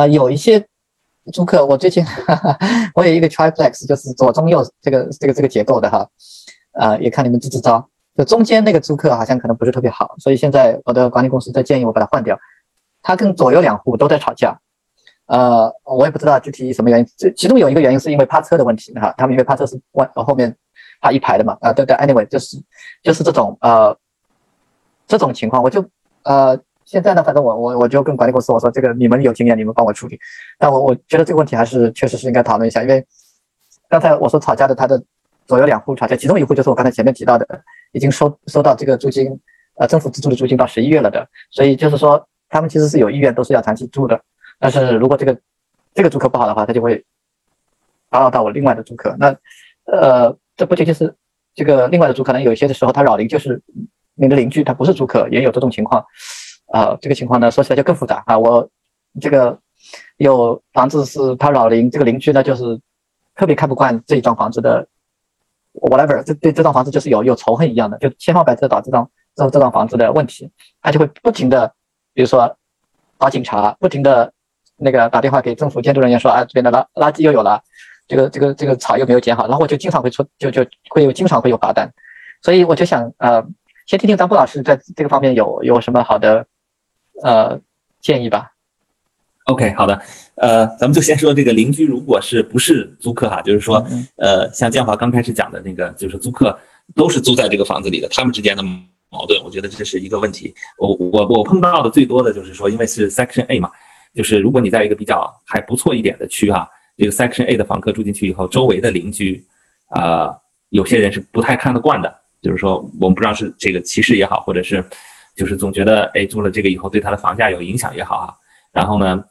啊，有一些租客，我最近哈哈 我有一个 triplex，就是左中右这个这个这个结构的哈，啊，也看你们支支招。就中间那个租客好像可能不是特别好，所以现在我的管理公司在建议我把它换掉。他跟左右两户都在吵架，呃，我也不知道具体什么原因。这其中有一个原因是因为趴车的问题哈，他们因为趴车是往后面趴一排的嘛，啊，对对，anyway 就是就是这种呃这种情况，我就呃现在呢，反正我我我就跟管理公司我说这个你们有经验，你们帮我处理。但我我觉得这个问题还是确实是应该讨论一下，因为刚才我说吵架的他的左右两户吵架，其中一户就是我刚才前面提到的。已经收收到这个租金，呃，政府资助的租金到十一月了的，所以就是说他们其实是有意愿，都是要长期住的。但是如果这个这个租客不好的话，他就会打扰到我另外的租客。那呃，这不仅仅是这个另外的租客，可能有些的时候他扰邻就是你的邻居，他不是租客，也有这种情况。啊，这个情况呢说起来就更复杂啊。我这个有房子是他老邻，这个邻居呢就是特别看不惯这一幢房子的。whatever，这对这幢房子就是有有仇恨一样的，就千方百计的找这幢这这幢房子的问题，他就会不停的，比如说找警察，不停的那个打电话给政府监督人员说啊，这边的垃垃圾又有了，这个这个这个草又没有剪好，然后我就经常会出就就会有经常会有罚单，所以我就想呃，先听听张波老师在这个方面有有什么好的呃建议吧。OK，好的，呃，咱们就先说这个邻居，如果是不是租客哈，就是说，呃，像建华刚开始讲的那个，就是租客都是租在这个房子里的，他们之间的矛盾，我觉得这是一个问题。我我我碰到的最多的就是说，因为是 Section A 嘛，就是如果你在一个比较还不错一点的区哈，这个 Section A 的房客住进去以后，周围的邻居，啊，有些人是不太看得惯的，就是说，我们不知道是这个歧视也好，或者是就是总觉得，哎，住了这个以后对他的房价有影响也好啊，然后呢。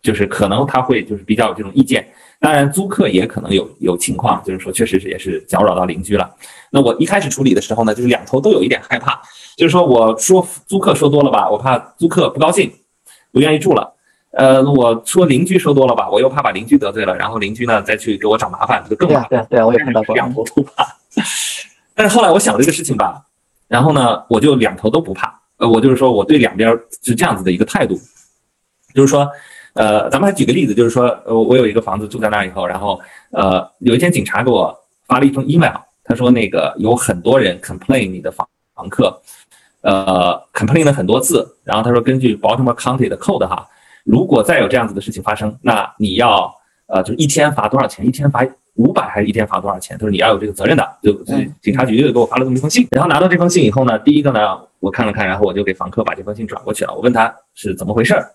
就是可能他会就是比较有这种意见，当然租客也可能有有情况，就是说确实是也是搅扰到邻居了。那我一开始处理的时候呢，就是两头都有一点害怕，就是说我说租客说多了吧，我怕租客不高兴，不愿意住了。呃，我说邻居说多了吧，我又怕把邻居得罪了，然后邻居呢再去给我找麻烦，这个更麻烦。对对，我也看到过。两头都怕。但是后来我想这个事情吧，然后呢，我就两头都不怕。呃，我就是说我对两边是这样子的一个态度，就是说。呃，咱们还举个例子，就是说，呃，我有一个房子住在那儿以后，然后，呃，有一天警察给我发了一封 email，他说那个有很多人 complain 你的房房客，呃，complain 了很多次，然后他说根据 Baltimore County 的 code 哈，如果再有这样子的事情发生，那你要，呃，就一天罚多少钱？一天罚五百还是一天罚多少钱？他说你要有这个责任的，就警察局就给我发了这么一封信，然后拿到这封信以后呢，第一个呢，我看了看，然后我就给房客把这封信转过去了，我问他是怎么回事儿。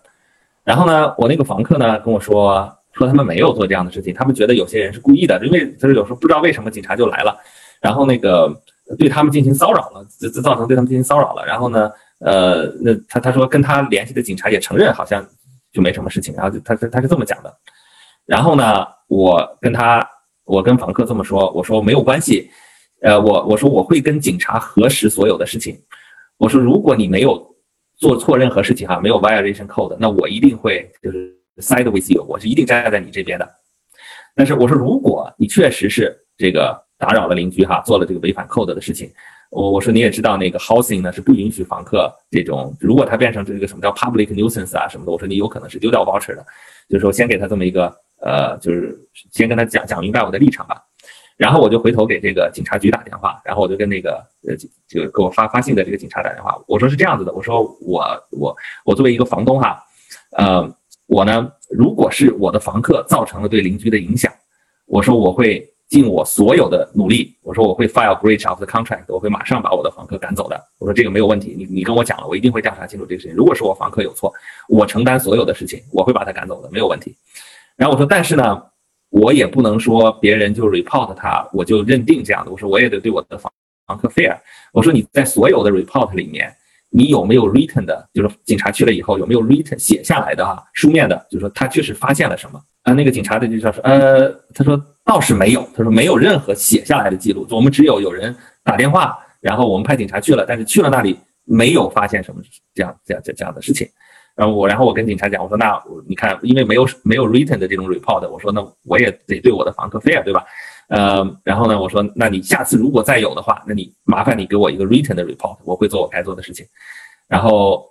然后呢，我那个房客呢跟我说，说他们没有做这样的事情，他们觉得有些人是故意的，因为就是有时候不知道为什么警察就来了，然后那个对他们进行骚扰了，造成对他们进行骚扰了。然后呢，呃，那他他说跟他联系的警察也承认好像就没什么事情，然后就他他他是这么讲的。然后呢，我跟他我跟房客这么说，我说没有关系，呃，我我说我会跟警察核实所有的事情，我说如果你没有。做错任何事情哈，没有 violation code，那我一定会就是 side with you，我是一定站在你这边的。但是我说，如果你确实是这个打扰了邻居哈，做了这个违反 code 的事情，我我说你也知道那个 housing 呢是不允许房客这种，如果他变成这个什么叫 public nuisance 啊什么的，我说你有可能是丢掉 voucher 的，就是说先给他这么一个呃，就是先跟他讲讲明白我的立场吧。然后我就回头给这个警察局打电话，然后我就跟那个呃，就给我发发信的这个警察打电话，我说是这样子的，我说我我我作为一个房东哈，呃，我呢，如果是我的房客造成了对邻居的影响，我说我会尽我所有的努力，我说我会 file breach of the contract，我会马上把我的房客赶走的，我说这个没有问题，你你跟我讲了，我一定会调查清楚这个事情，如果是我房客有错，我承担所有的事情，我会把他赶走的，没有问题。然后我说，但是呢。我也不能说别人就 report 他，我就认定这样的。我说我也得对我的房房客 fair。我说你在所有的 report 里面，你有没有 written 的，就是警察去了以后有没有 written 写下来的啊，书面的，就是说他确实发现了什么啊？那个警察的就说，呃，他说倒是没有，他说没有任何写下来的记录，我们只有有人打电话，然后我们派警察去了，但是去了那里没有发现什么这样这样这这样的事情。然后我，然后我跟警察讲，我说那你看，因为没有没有 written 的这种 report，我说那我也得对我的房客 fair，对吧？呃，然后呢，我说那你下次如果再有的话，那你麻烦你给我一个 written 的 report，我会做我该做的事情。然后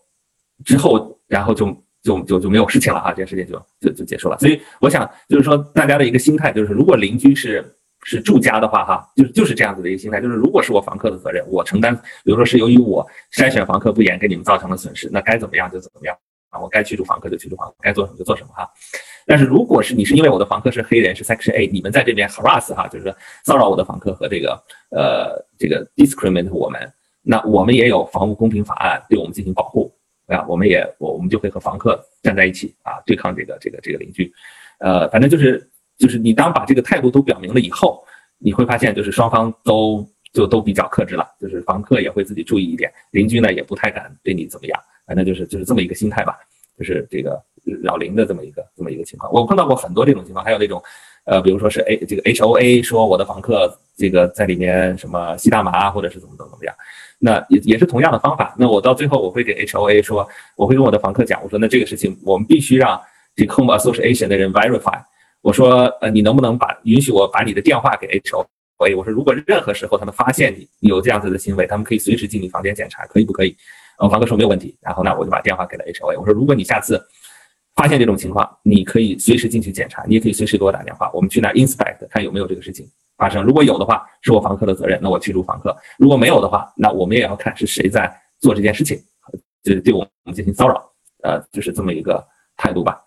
之后，然后就就就就没有事情了哈，这件事情就就就结束了。所以我想就是说，大家的一个心态就是，如果邻居是是住家的话哈，就是就是这样子的一个心态，就是如果是我房客的责任，我承担，比如说是由于我筛选房客不严，给你们造成了损失，那该怎么样就怎么样我该驱逐房客就驱逐房客，该做什么就做什么哈。但是如果是你是因为我的房客是黑人是 Section A，你们在这边 harass 哈，就是说骚扰我的房客和这个呃这个 discriminate 我们，那我们也有房屋公平法案对我们进行保护。啊，我们也我我们就会和房客站在一起啊，对抗这个这个这个邻居，呃，反正就是就是你当把这个态度都表明了以后，你会发现就是双方都就都比较克制了，就是房客也会自己注意一点，邻居呢也不太敢对你怎么样，反正就是就是这么一个心态吧，就是这个扰邻的这么一个这么一个情况。我碰到过很多这种情况，还有那种呃，比如说是 A 这个 H O A 说我的房客这个在里面什么吸大麻或者是怎么怎么怎么样。那也也是同样的方法。那我到最后我会给 H O A 说，我会跟我的房客讲，我说那这个事情我们必须让这 Home Association 的人 verify。我说呃，你能不能把允许我把你的电话给 H O A？我说如果任何时候他们发现你有这样子的行为，他们可以随时进你房间检查，可以不可以？呃房客说没有问题。然后呢，我就把电话给了 H O A。我说如果你下次发现这种情况，你可以随时进去检查，你也可以随时给我打电话，我们去那 inspect 看有没有这个事情。发生，如果有的话，是我房客的责任，那我驱逐房客；如果没有的话，那我们也要看是谁在做这件事情，就是对我们进行骚扰，呃，就是这么一个态度吧。